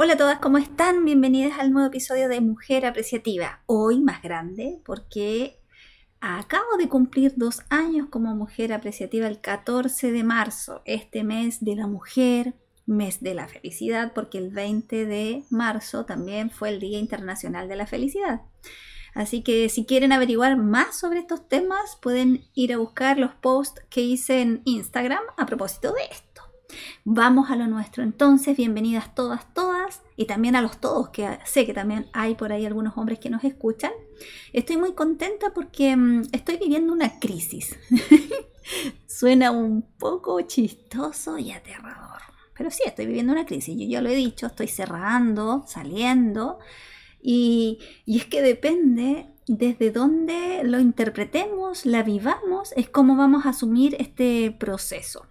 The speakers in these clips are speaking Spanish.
Hola a todas, ¿cómo están? Bienvenidas al nuevo episodio de Mujer Apreciativa. Hoy más grande porque acabo de cumplir dos años como mujer apreciativa el 14 de marzo, este mes de la mujer, mes de la felicidad, porque el 20 de marzo también fue el Día Internacional de la Felicidad. Así que si quieren averiguar más sobre estos temas, pueden ir a buscar los posts que hice en Instagram a propósito de esto. Vamos a lo nuestro entonces, bienvenidas todas, todas, y también a los todos, que sé que también hay por ahí algunos hombres que nos escuchan. Estoy muy contenta porque mm, estoy viviendo una crisis. Suena un poco chistoso y aterrador, pero sí, estoy viviendo una crisis. Yo ya lo he dicho, estoy cerrando, saliendo, y, y es que depende desde dónde lo interpretemos, la vivamos, es cómo vamos a asumir este proceso.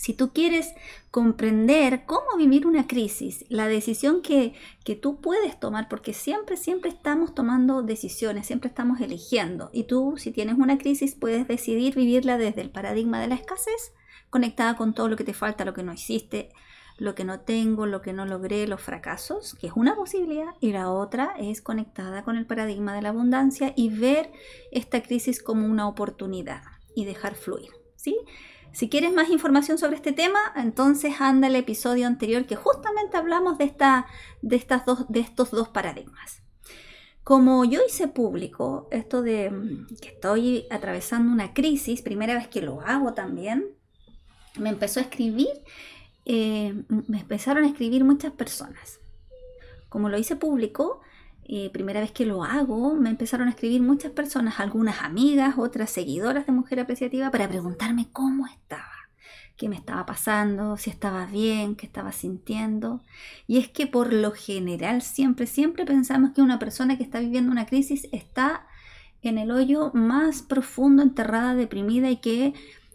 Si tú quieres comprender cómo vivir una crisis, la decisión que, tú puedes tomar, porque siempre, siempre estamos tomando decisiones, siempre estamos eligiendo. Y tú, si tienes una crisis, puedes decidir vivirla desde el paradigma de la escasez, conectada con todo lo que te falta, lo que no hiciste, lo que no tengo, lo que no logré, los fracasos, que es una posibilidad, y la otra es conectada con el paradigma de la abundancia y ver esta crisis como una oportunidad y dejar fluir. ¿sí? Si quieres más información sobre este tema, entonces anda el episodio anterior que justamente hablamos de, esta, de, estas dos, de estos dos paradigmas. Como yo hice público esto de mm, que estoy atravesando una crisis, primera vez que lo hago también, me empezó a escribir, eh, me empezaron a escribir muchas personas. Como lo hice público, eh, primera vez que lo hago, me empezaron a escribir muchas personas, algunas amigas, otras seguidoras de Mujer Apreciativa, para preguntarme cómo estaba, qué me estaba pasando, si estaba bien, qué estaba sintiendo. Y es que por lo general siempre, siempre pensamos que una persona que está viviendo una crisis está en el hoyo más profundo, enterrada, deprimida y que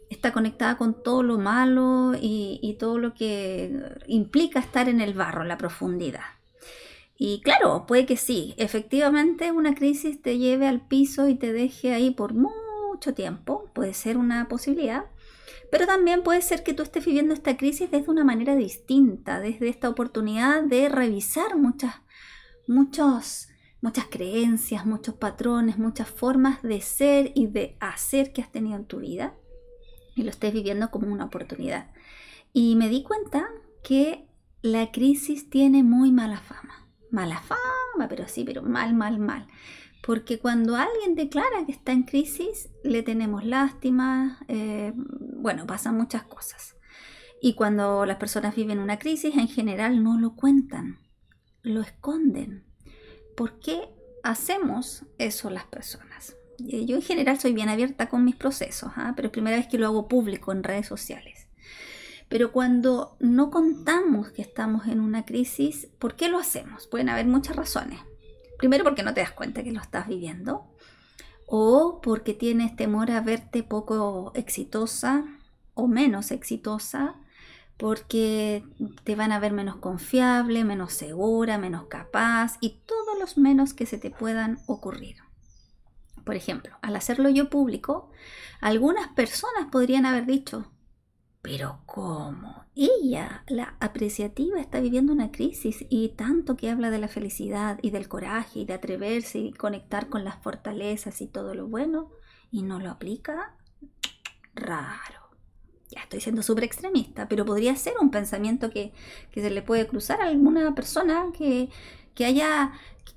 está conectada con todo lo malo y, y todo lo que implica estar en el barro, en la profundidad. Y claro, puede que sí, efectivamente una crisis te lleve al piso y te deje ahí por mucho tiempo, puede ser una posibilidad, pero también puede ser que tú estés viviendo esta crisis desde una manera distinta, desde esta oportunidad de revisar muchas, muchos, muchas creencias, muchos patrones, muchas formas de ser y de hacer que has tenido en tu vida y lo estés viviendo como una oportunidad. Y me di cuenta que la crisis tiene muy mala fama mala fama, pero sí, pero mal, mal, mal. Porque cuando alguien declara que está en crisis, le tenemos lástima, eh, bueno, pasan muchas cosas. Y cuando las personas viven una crisis, en general no lo cuentan, lo esconden. ¿Por qué hacemos eso las personas? Eh, yo en general soy bien abierta con mis procesos, ¿ah? pero es primera vez que lo hago público en redes sociales. Pero cuando no contamos que estamos en una crisis, ¿por qué lo hacemos? Pueden haber muchas razones. Primero porque no te das cuenta que lo estás viviendo. O porque tienes temor a verte poco exitosa o menos exitosa. Porque te van a ver menos confiable, menos segura, menos capaz y todos los menos que se te puedan ocurrir. Por ejemplo, al hacerlo yo público, algunas personas podrían haber dicho, pero ¿cómo? Ella, la apreciativa, está viviendo una crisis y tanto que habla de la felicidad y del coraje y de atreverse y conectar con las fortalezas y todo lo bueno y no lo aplica. Raro. Ya estoy siendo súper extremista, pero podría ser un pensamiento que, que se le puede cruzar a alguna persona que, que haya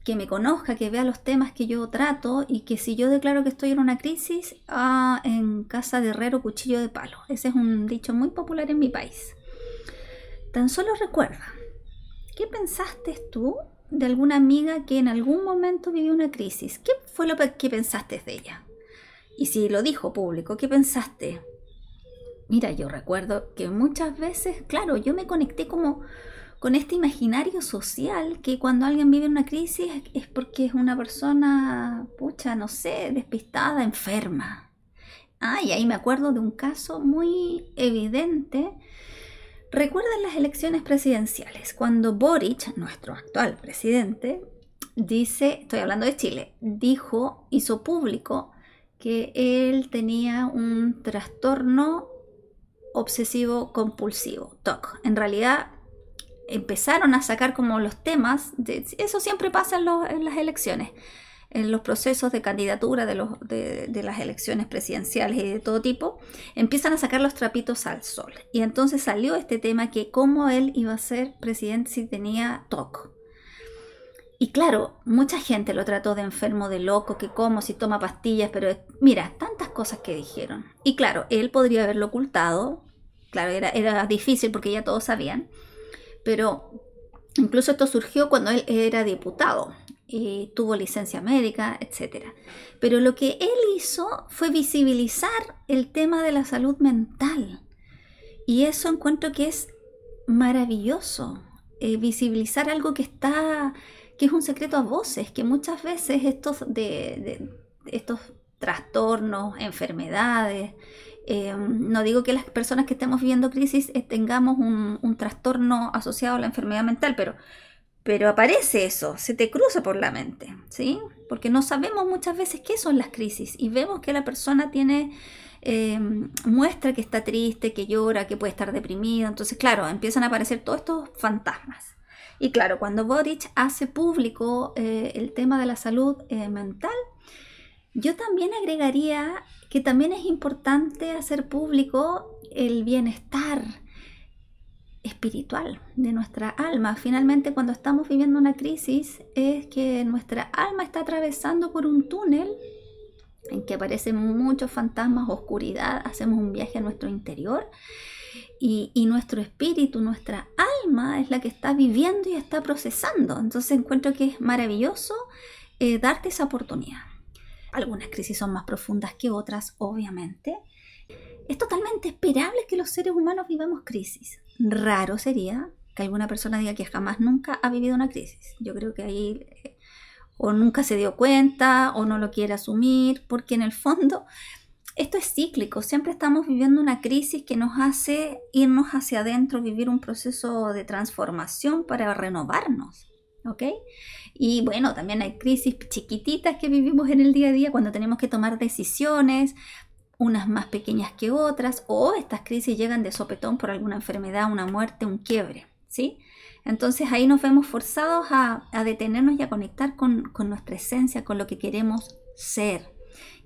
que me conozca, que vea los temas que yo trato y que si yo declaro que estoy en una crisis, ah, en casa de herrero cuchillo de palo. Ese es un dicho muy popular en mi país. Tan solo recuerda, ¿qué pensaste tú de alguna amiga que en algún momento vivió una crisis? ¿Qué fue lo que pensaste de ella? Y si lo dijo público, ¿qué pensaste? Mira, yo recuerdo que muchas veces, claro, yo me conecté como con este imaginario social que cuando alguien vive una crisis es porque es una persona, pucha, no sé, despistada, enferma. Ah, y ahí me acuerdo de un caso muy evidente. Recuerdan las elecciones presidenciales, cuando Boric, nuestro actual presidente, dice, estoy hablando de Chile, dijo, hizo público que él tenía un trastorno obsesivo compulsivo, TOC. En realidad empezaron a sacar como los temas, de, eso siempre pasa en, las elecciones, en los procesos de candidatura de, los, de, las elecciones presidenciales y de todo tipo, empiezan a sacar los trapitos al sol. Y entonces salió este tema que cómo él iba a ser presidente si tenía TOC. Y claro, mucha gente lo trató de enfermo, de loco, que como si toma pastillas, pero mira, tantas cosas que dijeron. Y claro, él podría haberlo ocultado, claro, era, era difícil porque ya todos sabían, pero incluso esto surgió cuando él era diputado y tuvo licencia médica, etc. Pero lo que él hizo fue visibilizar el tema de la salud mental. Y eso encuentro que es maravilloso, eh, visibilizar algo que está que es un secreto a voces, que muchas veces estos, de, estos trastornos, enfermedades, eh, no digo que las personas que estemos viviendo crisis eh, tengamos un, trastorno asociado a la enfermedad mental, pero, pero aparece eso, se te cruza por la mente, ¿sí? Porque no sabemos muchas veces qué son las crisis y vemos que la persona tiene, eh, muestra que está triste, que llora, que puede estar deprimido, entonces claro, empiezan a aparecer todos estos fantasmas. Y claro, cuando Boric hace público eh, el tema de la salud mental, yo también agregaría que también es importante hacer público el bienestar espiritual de nuestra alma. Finalmente, cuando estamos viviendo una crisis, es que nuestra alma está atravesando por un túnel en que aparecen muchos fantasmas, oscuridad, hacemos un viaje a nuestro interior y, nuestro espíritu, nuestra alma es la que está viviendo y está procesando. Entonces encuentro que es maravilloso eh, darte esa oportunidad. Algunas crisis son más profundas que otras, obviamente. Es totalmente esperable que los seres humanos vivamos crisis. Raro sería que alguna persona diga que jamás nunca ha vivido una crisis. Yo creo que ahí eh, o nunca se dio cuenta o no lo quiere asumir, porque en el fondo esto es cíclico, siempre estamos viviendo una crisis que nos hace irnos hacia adentro, vivir un proceso de transformación para renovarnos, ¿ok? Y bueno, también hay crisis chiquititas que vivimos en el día a día cuando tenemos que tomar decisiones, unas más pequeñas que otras, o estas crisis llegan de sopetón por alguna enfermedad, una muerte, un quiebre, ¿sí? Entonces ahí nos vemos forzados a, detenernos y a conectar con, con nuestra esencia, con lo que queremos ser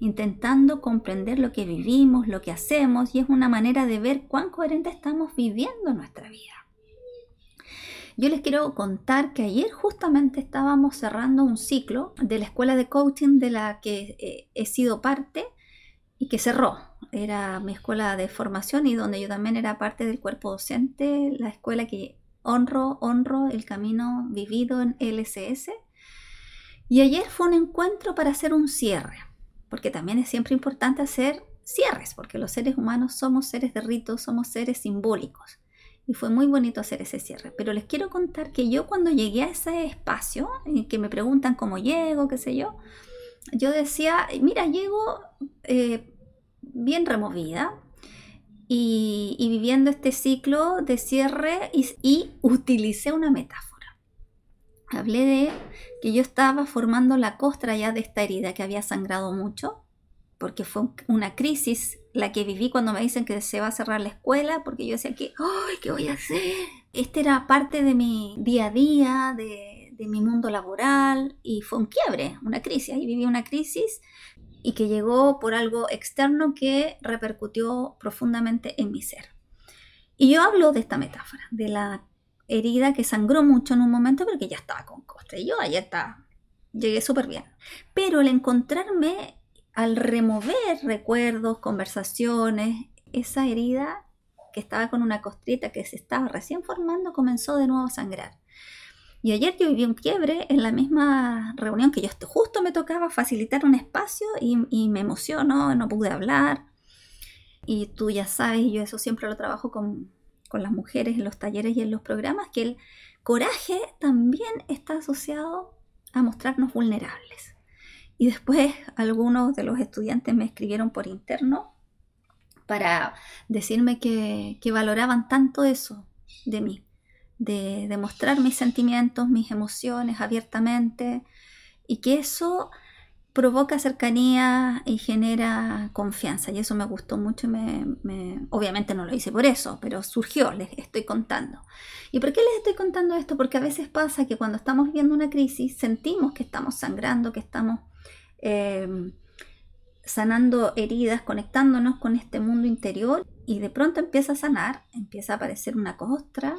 intentando comprender lo que vivimos, lo que hacemos, y es una manera de ver cuán coherente estamos viviendo nuestra vida. Yo les quiero contar que ayer justamente estábamos cerrando un ciclo de la escuela de coaching de la que eh, he sido parte y que cerró. Era mi escuela de formación y donde yo también era parte del cuerpo docente, la escuela que honro, honro el camino vivido en LSS. Y ayer fue un encuentro para hacer un cierre porque también es siempre importante hacer cierres, porque los seres humanos somos seres de ritos, somos seres simbólicos. Y fue muy bonito hacer ese cierre. Pero les quiero contar que yo cuando llegué a ese espacio, en que me preguntan cómo llego, qué sé yo, yo decía, mira, llego eh, bien removida, y, viviendo este ciclo de cierre y, utilicé una metáfora. Hablé de que yo estaba formando la costra ya de esta herida que había sangrado mucho, porque fue una crisis la que viví cuando me dicen que se va a cerrar la escuela, porque yo decía que, ¡ay, qué voy a hacer! Este era parte de mi día a día, de, de mi mundo laboral, y fue un quiebre, una crisis. Ahí viví una crisis y que llegó por algo externo que repercutió profundamente en mi ser. Y yo hablo de esta metáfora, de la herida que sangró mucho en un momento porque ya estaba con costa. Y yo allá está, llegué súper bien. Pero al encontrarme, al remover recuerdos, conversaciones, esa herida que estaba con una costrita que se estaba recién formando comenzó de nuevo a sangrar. Y ayer yo viví un quiebre en la misma reunión que yo justo me tocaba facilitar un espacio y, y me emocionó, no pude hablar. Y tú ya sabes, yo eso siempre lo trabajo con, con las mujeres en los talleres y en los programas, que el coraje también está asociado a mostrarnos vulnerables. Y después algunos de los estudiantes me escribieron por interno para decirme que, valoraban tanto eso de mí, de, de mostrar mis sentimientos, mis emociones abiertamente, y que eso provoca cercanía y genera confianza. Y eso me gustó mucho. Me, obviamente no lo hice por eso, pero surgió, les estoy contando. ¿Y por qué les estoy contando esto? Porque a veces pasa que cuando estamos viviendo una crisis sentimos que estamos sangrando, que estamos eh, sanando heridas, conectándonos con este mundo interior y de pronto empieza a sanar, empieza a aparecer una costra,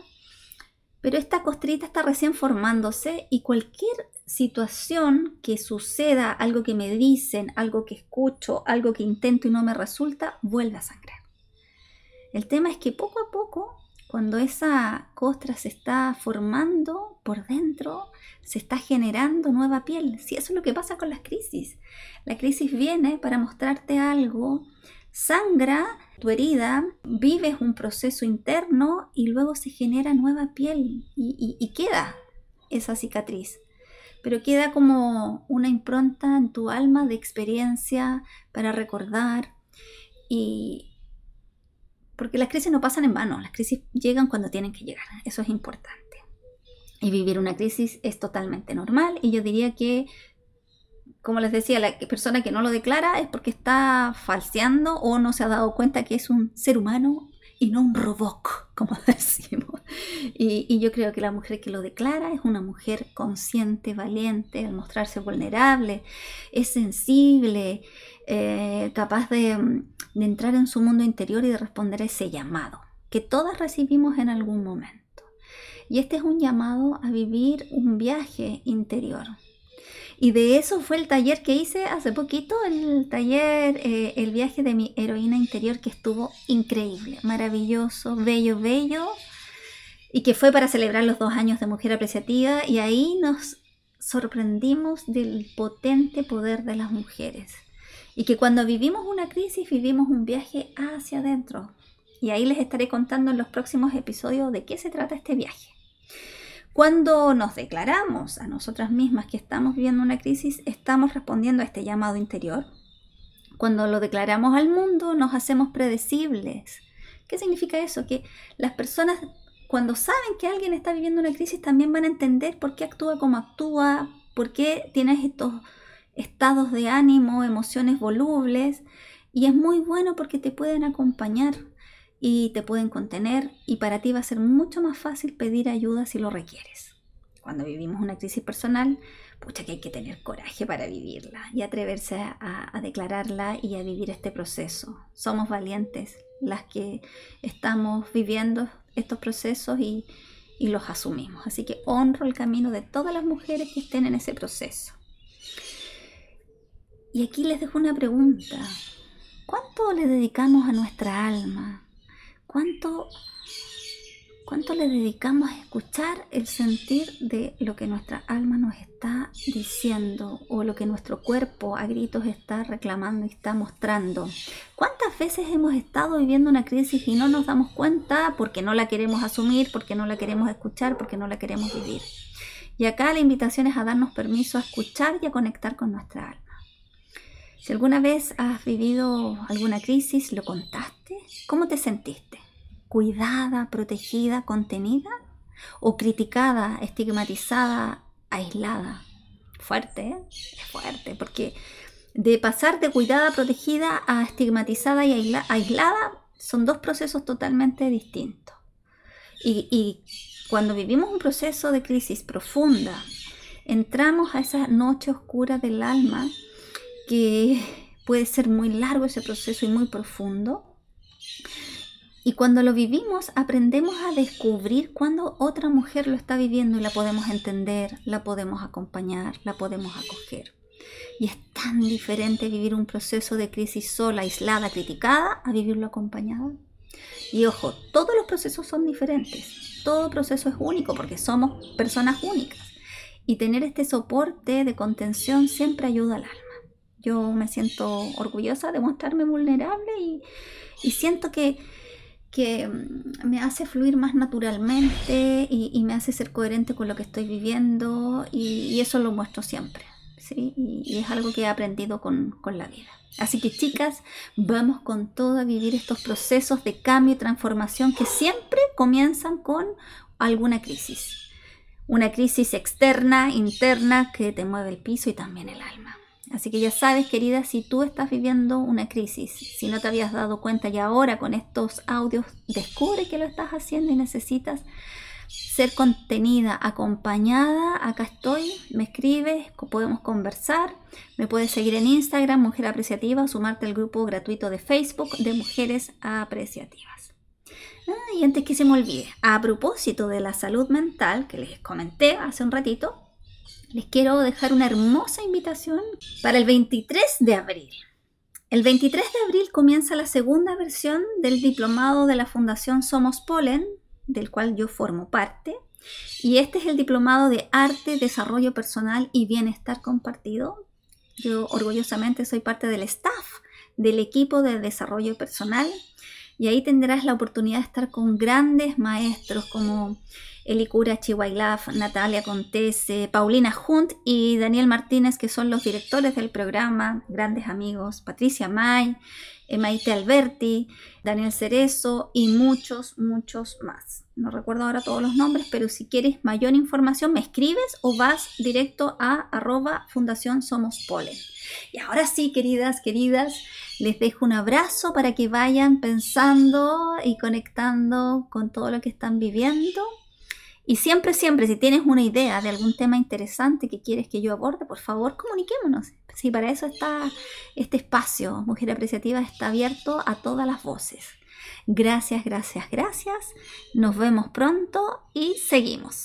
pero esta costrita está recién formándose y cualquier situación que suceda, algo que me dicen, algo que escucho, algo que intento y no me resulta, vuelve a sangrar. El tema es que poco a poco, cuando esa costra se está formando por dentro, se está generando nueva piel. Si eso es lo que pasa con las crisis. La crisis viene para mostrarte algo, sangra tu herida, vives un proceso interno y luego se genera nueva piel y, queda esa cicatriz. Pero queda como una impronta en tu alma de experiencia para recordar y, porque las crisis no pasan en vano, las crisis llegan cuando tienen que llegar, eso es importante. Y vivir una crisis es totalmente normal y yo diría que como les decía, la persona que no lo declara es porque está falseando o no se ha dado cuenta que es un ser humano y no un robot, como decimos. Y, yo creo que la mujer que lo declara es una mujer consciente, valiente, al mostrarse vulnerable, es sensible, eh, capaz de, de entrar en su mundo interior y de responder a ese llamado que todas recibimos en algún momento. Y este es un llamado a vivir un viaje interior, y de eso fue el taller que hice hace poquito, el taller, eh, el viaje de mi heroína interior, que estuvo increíble, maravilloso, bello, bello, y que fue para celebrar los dos años de Mujer Apreciativa, y ahí nos sorprendimos del potente poder de las mujeres. Y que cuando vivimos una crisis, vivimos un viaje hacia adentro. Y ahí les estaré contando en los próximos episodios de qué se trata este viaje. Cuando nos declaramos a nosotras mismas que estamos viviendo una crisis, estamos respondiendo a este llamado interior. Cuando lo declaramos al mundo, nos hacemos predecibles. ¿Qué significa eso? Que las personas cuando saben que alguien está viviendo una crisis también van a entender por qué actúa como actúa, por qué tienes estos estados de ánimo, emociones volubles. Y es muy bueno porque te pueden acompañar y te pueden contener y para ti va a ser mucho más fácil pedir ayuda si lo requieres. Cuando vivimos una crisis personal, pucha que hay que tener coraje para vivirla y atreverse a, declararla y a vivir este proceso. Somos valientes las que estamos viviendo estos procesos y, y los asumimos. Así que honro el camino de todas las mujeres que estén en ese proceso. Y aquí les dejo una pregunta. ¿Cuánto le dedicamos a nuestra alma? ¿Cuánto, ¿Cuánto le dedicamos a escuchar el sentir de lo que nuestra alma nos está diciendo o lo que nuestro cuerpo a gritos está reclamando y está mostrando? ¿Cuántas veces hemos estado viviendo una crisis y no nos damos cuenta porque no la queremos asumir, porque no la queremos escuchar, porque no la queremos vivir? Y acá la invitación es a darnos permiso a escuchar y a conectar con nuestra alma. Si alguna vez has vivido alguna crisis, ¿lo contaste? ¿Cómo te sentiste? ¿Cuidada, protegida, contenida? ¿O criticada, estigmatizada, aislada? Fuerte, ¿eh? Es fuerte, porque de pasar de cuidada, protegida a estigmatizada y aislada son dos procesos totalmente distintos. Y, y cuando vivimos un proceso de crisis profunda, entramos a esa noche oscura del alma que puede ser muy largo ese proceso y muy profundo. Y cuando lo vivimos, aprendemos a descubrir cuando otra mujer lo está viviendo y la podemos entender, la podemos acompañar, la podemos acoger. Y es tan diferente vivir un proceso de crisis sola, aislada, criticada, a vivirlo acompañada. Y ojo, todos los procesos son diferentes. Todo proceso es único porque somos personas únicas. Y tener este soporte de contención siempre ayuda al alma. Yo me siento orgullosa de mostrarme vulnerable y, siento que, que, mm, me hace fluir más naturalmente y, me hace ser coherente con lo que estoy viviendo y, eso lo muestro siempre. ¿sí? Y, es algo que he aprendido con, con la vida. Así que chicas, vamos con todo a vivir estos procesos de cambio y transformación que siempre comienzan con alguna crisis. Una crisis externa, interna, que te mueve el piso y también el alma. Así que ya sabes, querida, si tú estás viviendo una crisis, si no te habías dado cuenta y ahora con estos audios descubre que lo estás haciendo y necesitas ser contenida, acompañada, acá estoy, me escribes, podemos conversar, me puedes seguir en Instagram, Mujer Apreciativa, sumarte al grupo gratuito de Facebook de Mujeres Apreciativas. Ah, y antes que se me olvide, a propósito de la salud mental que les comenté hace un ratito, les quiero dejar una hermosa invitación para el 23 de abril. El 23 de abril comienza la segunda versión del diplomado de la Fundación Somos Polen, del cual yo formo parte. Y este es el diplomado de arte, desarrollo personal y bienestar compartido. Yo orgullosamente soy parte del staff del equipo de desarrollo personal y ahí tendrás la oportunidad de estar con grandes maestros como Elicura Chihuailaf, Natalia Contese, Paulina Hunt y Daniel Martínez, que son los directores del programa, grandes amigos, Patricia May, Maite Alberti, Daniel Cerezo y muchos, muchos más. No recuerdo ahora todos los nombres, pero si quieres mayor información me escribes o vas directo a arroba Fundación Somos Polen. Y ahora sí, queridas, queridas, les dejo un abrazo para que vayan pensando y conectando con todo lo que están viviendo y siempre, siempre, si tienes una idea de algún tema interesante que quieres que yo aborde, por favor, comuniquémonos. Sí, para eso está este espacio. Mujer Apreciativa está abierto a todas las voces. Gracias, gracias, gracias. Nos vemos pronto y seguimos.